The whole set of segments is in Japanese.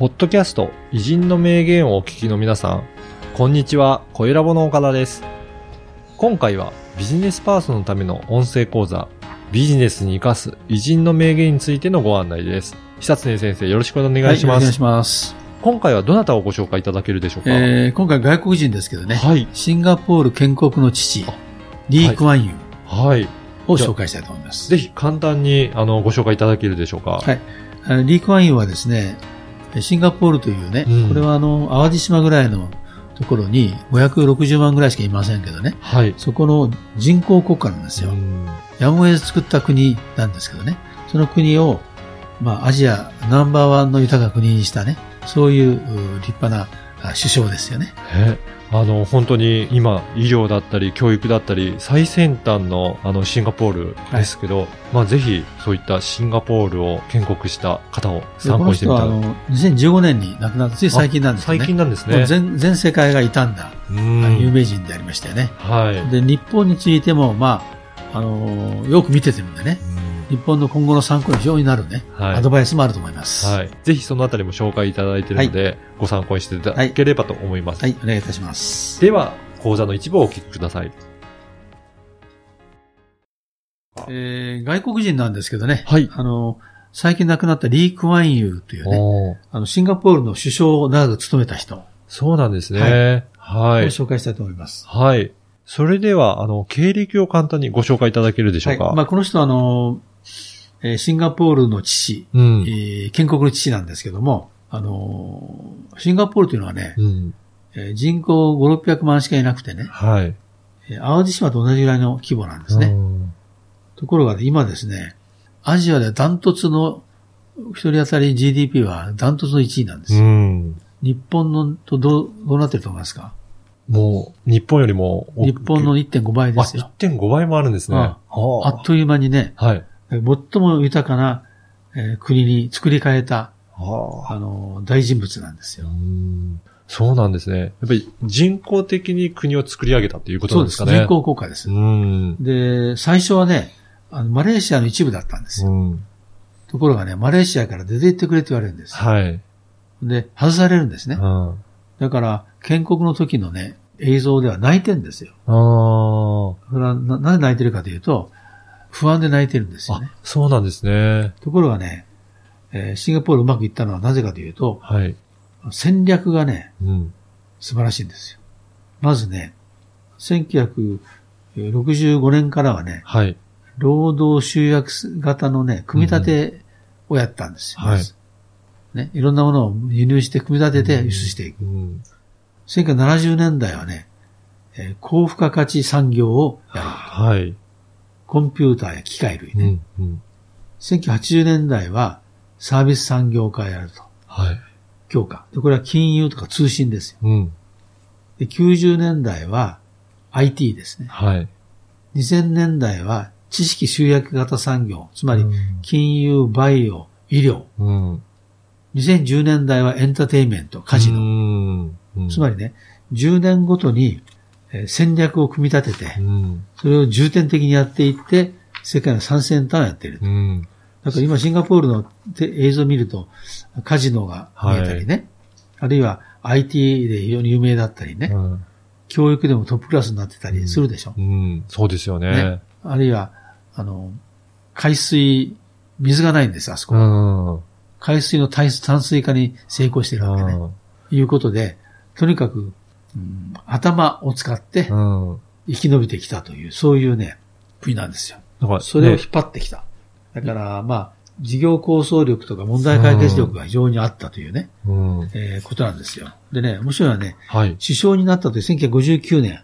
ポッドキャスト偉人の名言をお聞きの皆さん、こんにちは、小ラボの岡田です。今回はビジネスパーソンのための音声講座、ビジネスに生かす偉人の名言についてのご案内です。久常先生、よろしくお願いします。はい、お願いします。今回はどなたをご紹介いただけるでしょうか、えー、今回外国人ですけどね、はい。シンガポール建国の父、リー・クワンユはい。を紹介したいと思います。ぜひ簡単にあのご紹介いただけるでしょうか？はい。リー・クワンユはですね、シンガポールというね、うん。これはあの、淡路島ぐらいのところに560万ぐらいしかいませんけどね、はい。そこの人口国家なんですよ。うん。やむを得ず作った国なんですけどね、その国を、まあ、アジアナンバーワンの豊かな国にしたね、そういうう立派なあ首相ですよね。えあの、本当に今、医療だったり、教育だったり、最先端の、あの、シンガポールですけど、まあ、ぜひ、そういったシンガポールを建国した方をで参考にしてみた。人はあの2015年に亡くなった、つい最近なんですよね。最近なんですね。全全世界が傷んだ、うん有名人でありましたよね。はい。で、日本についても、まあ、あのーよく見ててるんでね、日本の今後の参考に非常になるね、はいアドバイスもあると思います。は。はいい。ぜひそのあたりも紹介いただいているので、ご参考にしていただければと思います。お願いいたします。では、講座の一部をお聞きください。えー外国人なんですけどね、はい。あの最近亡くなったリー・クワンユーというね、あの、シンガポールの首相を長く務めた人をそうなんですね。はい。紹介したいと思います。はい。それでは、あの、経歴を簡単にご紹介いただけるでしょうか？はい。まあ、この人は、あの、えーシンガポールの父、うんえ。ー建国の父なんですけども、あのーシンガポールというのはね、うん。えー人口5、600万しかいなくてね、はい。えー淡路島と同じぐらいの規模なんですね。うんところがね、今ですね、アジアでダントツの、一人当たり GDP はダントツの1位なんですよ。うん。日本のとどう、どうなってると思いますか？もう、日本よりも日本の1.5倍ですよ。あ、1.5倍もあるんですね。うんはあっという間にね、はい。最も豊かな、えー国に作り変えた、はああのー大人物なんですうよ。んそうなんですね。やっぱり人工的に国を作り上げたっていうことそうんですす。なでかね。人口国家です。うん。で、最初はね、あの、マレーシアの一部だったんですよ。うん。ところがね、マレーシアから出て行ってくれって言われるんですよ。はい。で、外されるんですね。うん。だから、建国の時のね、映像では泣いてんですよ。あそれはな、なぜ泣いてるかというと、不安で泣いてるんですあ。よねあ。、そうなんですね。ところがね、えーシンガポールうまくいったのはなぜかというと、はい。戦略がね、うん。素晴らしいんですよ。まずね、1965年からはね、はい。労働集約型のね、組み立てをやったんですよ。はいまずね、いろんなものを輸入して組み立てて輸出していく。うん。1970年代はね、えー高付加価値産業をやる。はい。コンピューターや機械類ね。うん。うん。1980年代はサービス産業化をやると。はい。強化。で、これは金融とか通信ですよ。うん。で、90年代は IT ですね。はい。2000年代は知識集約型産業、つまりうん金融、バイオ、医療。うん。2010年代はエンターテインメント、カジノ。ノつまりね、10年ごとにえー戦略を組み立ててう、ん。それを重点的にやっていって、世界の最先端をやっている。うん。だから今シンガポールのて映像を見ると、カジノが見えたりね、あるいは IT で非常に有名だったりね、うん教育でもトップクラスになってたりするでしょ。うん。そうですよねね。あるいは、あの、海水、水がないんです、あそこ。うん。海水の淡水化に成功してるわけね。いうことで、とにかく、うん頭を使って。生き延びてきたという、そういうね、国なんですよ。だから、それを引ねっ張ってきた。だから、まあ、事業構想力とか問題解決力が非常にあったというね、うん。えーことなんですよ。でね、面白いのはね、はい。首相になったという1959年、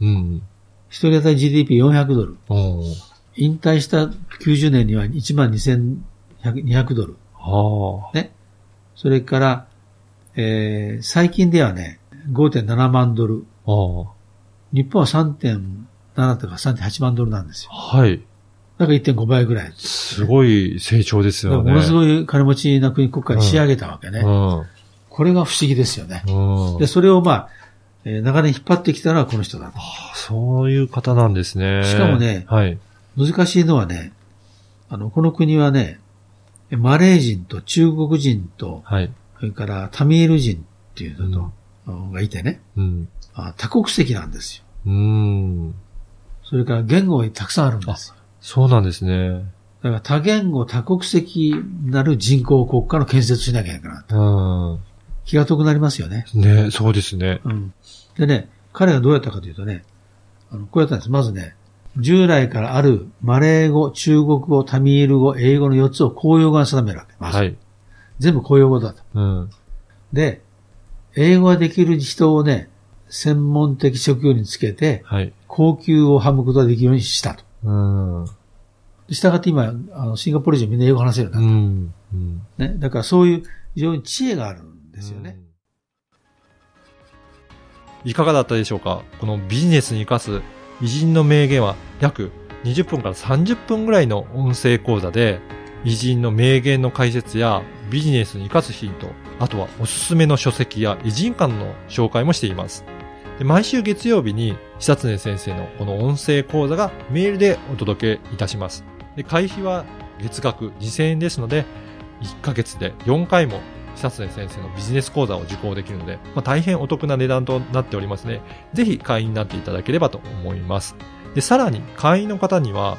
うん。一人当たり GDP400 ドル。引退した90年には1万2200ドル。はね。それから、えー最近ではね、5.7万ドル。あ。ああ。日本は3.7とか3.8万ドルなんですよ。はい。だから1.5倍ぐらい。すごい成長ですよね。ものすごい金持ちな国国家に仕上げたわけね。うん。これが不思議ですよね。うん。で、それをまあ、えー長年引っ張ってきたのはこの人だと。そういう方なんですね。しかもねはい。難しいのはね、あの、この国はね、マレー人と中国人とはい。それからタミール人っていうのと、がいてね、うん。あ多国籍なんですよ。うーん。それから言語がたくさんあるんですよ。そうなんですね。だから多言語多国籍なる人工国家の建設しなきゃいけない。うん。気が遠くなりますよね。ね、そうですね。うん。でね、彼がどうやったかというとね、あの、こうやったんです。まずね、従来からあるマレー語、中国語、タミール語、英語の4つを公用語に定めるわけ。はい。全部公用語だと。うん。で、英語ができる人をね、専門的職業につけて、はい。高級をはむことができるようにしたと。うん。うで従って今、あの、シンガポール人みんな英語話せるようになっん。うん。た。ね。だからそういう非常に知恵があるんですよね。いかがだったでしょうか？このビジネスに活かす偉人の名言は約20分から30分ぐらいの音声講座で偉人の名言の解説やビジネスに活かすヒント、あとはおすすめの書籍や偉人館の紹介もしています。で毎週月曜日に久常先生のこの音声講座がメールでお届けいたします。で会費は月額2000円ですので、1ヶ月で4回も久常先生のビジネス講座を受講できるので、まあ、大変お得な値段となっておりますね。ぜひ会員になっていただければと思います。で、さらに会員の方には、